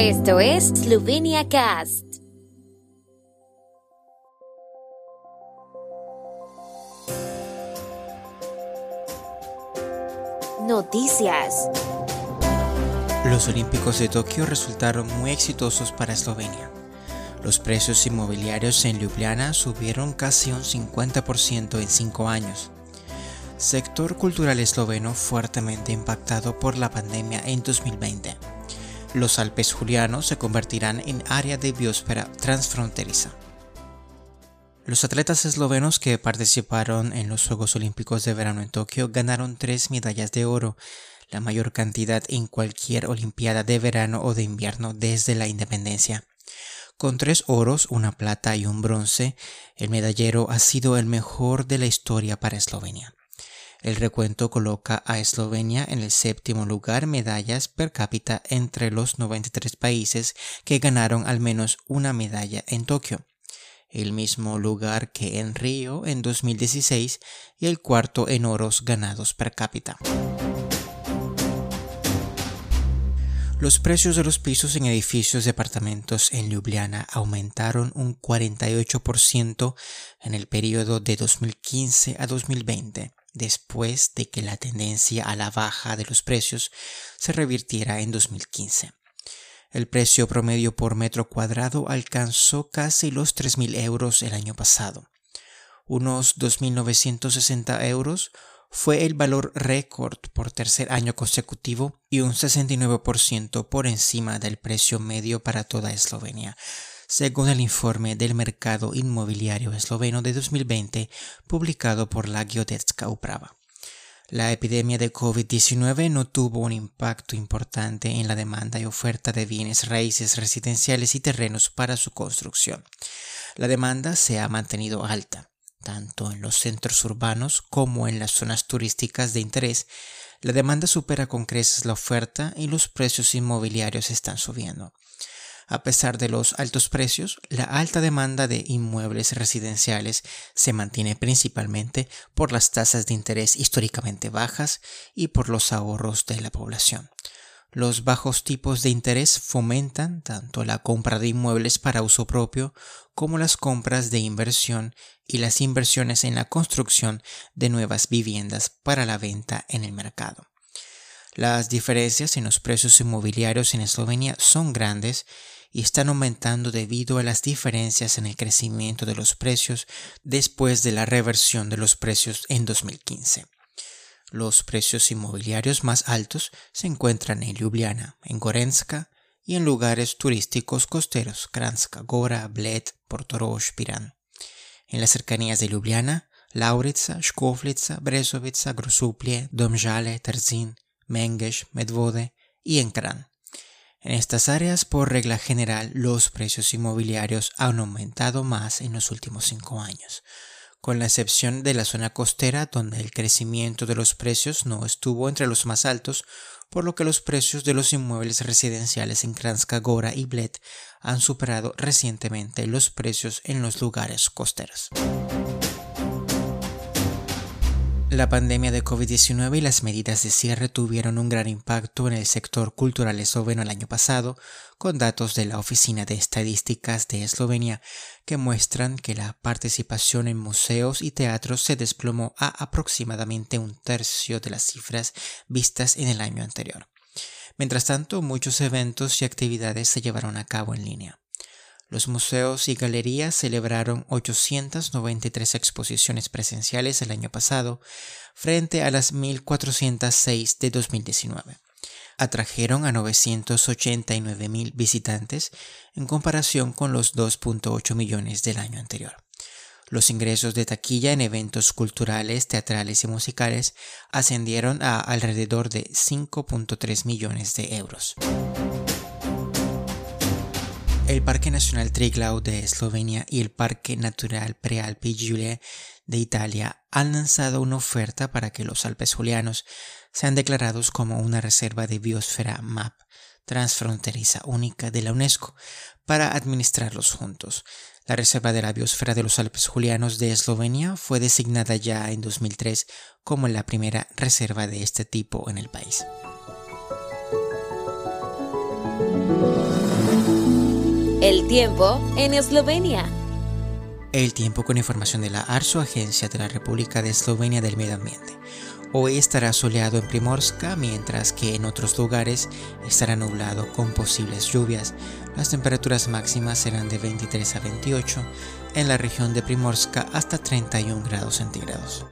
Esto es Slovenia Cast. Noticias. Los Olímpicos de Tokio resultaron muy exitosos para Eslovenia. Los precios inmobiliarios en Ljubljana subieron casi un 50% en cinco años. Sector cultural esloveno fuertemente impactado por la pandemia en 2020. Los Alpes Julianos se convertirán en área de biosfera transfronteriza. Los atletas eslovenos que participaron en los Juegos Olímpicos de Verano en Tokio ganaron tres medallas de oro, la mayor cantidad en cualquier Olimpiada de verano o de invierno desde la independencia. Con tres oros, una plata y un bronce, el medallero ha sido el mejor de la historia para Eslovenia. El recuento coloca a Eslovenia en el séptimo lugar medallas per cápita entre los 93 países que ganaron al menos una medalla en Tokio, el mismo lugar que en Río en 2016 y el cuarto en oros ganados per cápita. Los precios de los pisos en edificios de apartamentos en Ljubljana aumentaron un 48% en el periodo de 2015 a 2020 después de que la tendencia a la baja de los precios se revirtiera en 2015. El precio promedio por metro cuadrado alcanzó casi los 3.000 euros el año pasado. Unos 2.960 euros fue el valor récord por tercer año consecutivo y un 69% por encima del precio medio para toda Eslovenia, según el informe del mercado inmobiliario esloveno de 2020 publicado por la Geodetska Uprava. La epidemia de COVID-19 no tuvo un impacto importante en la demanda y oferta de bienes raíces residenciales y terrenos para su construcción. La demanda se ha mantenido alta, tanto en los centros urbanos como en las zonas turísticas de interés. La demanda supera con creces la oferta y los precios inmobiliarios están subiendo. A pesar de los altos precios, la alta demanda de inmuebles residenciales se mantiene principalmente por las tasas de interés históricamente bajas y por los ahorros de la población. Los bajos tipos de interés fomentan tanto la compra de inmuebles para uso propio como las compras de inversión y las inversiones en la construcción de nuevas viviendas para la venta en el mercado. Las diferencias en los precios inmobiliarios en Eslovenia son grandes y están aumentando debido a las diferencias en el crecimiento de los precios después de la reversión de los precios en 2015. Los precios inmobiliarios más altos se encuentran en Ljubljana, en Gorenska y en lugares turísticos costeros Kranjska Gora, Bled, Portorož, Piran. En las cercanías de Ljubljana, Lauritsa, Škofljica, Brezovica, Grosuplje, Domžale, Terzin, Mengeš, Medvode y en Kran. En estas áreas, por regla general, los precios inmobiliarios han aumentado más en los últimos cinco años, con la excepción de la zona costera donde el crecimiento de los precios no estuvo entre los más altos, por lo que los precios de los inmuebles residenciales en Kranjska Gora y Bled han superado recientemente los precios en los lugares costeros. La pandemia de COVID-19 y las medidas de cierre tuvieron un gran impacto en el sector cultural esloveno el año pasado, con datos de la Oficina de Estadísticas de Eslovenia que muestran que la participación en museos y teatros se desplomó a aproximadamente un tercio de las cifras vistas en el año anterior. Mientras tanto, muchos eventos y actividades se llevaron a cabo en línea. Los museos y galerías celebraron 893 exposiciones presenciales el año pasado, frente a las 1.406 de 2019. Atrajeron a 989.000 visitantes en comparación con los 2.8 millones del año anterior. Los ingresos de taquilla en eventos culturales, teatrales y musicales ascendieron a alrededor de 5.3 millones de euros. El Parque Nacional Triglau de Eslovenia y el Parque Natural Prealpi Giulia de Italia han lanzado una oferta para que los Alpes Julianos sean declarados como una reserva de biosfera MAP transfronteriza única de la UNESCO para administrarlos juntos. La Reserva de la Biosfera de los Alpes Julianos de Eslovenia fue designada ya en 2003 como la primera reserva de este tipo en el país. El tiempo en Eslovenia. El tiempo con información de la ARSO, Agencia de la República de Eslovenia del Medio Ambiente. Hoy estará soleado en Primorska, mientras que en otros lugares estará nublado con posibles lluvias. Las temperaturas máximas serán de 23 a 28, en la región de Primorska hasta 31 grados centígrados.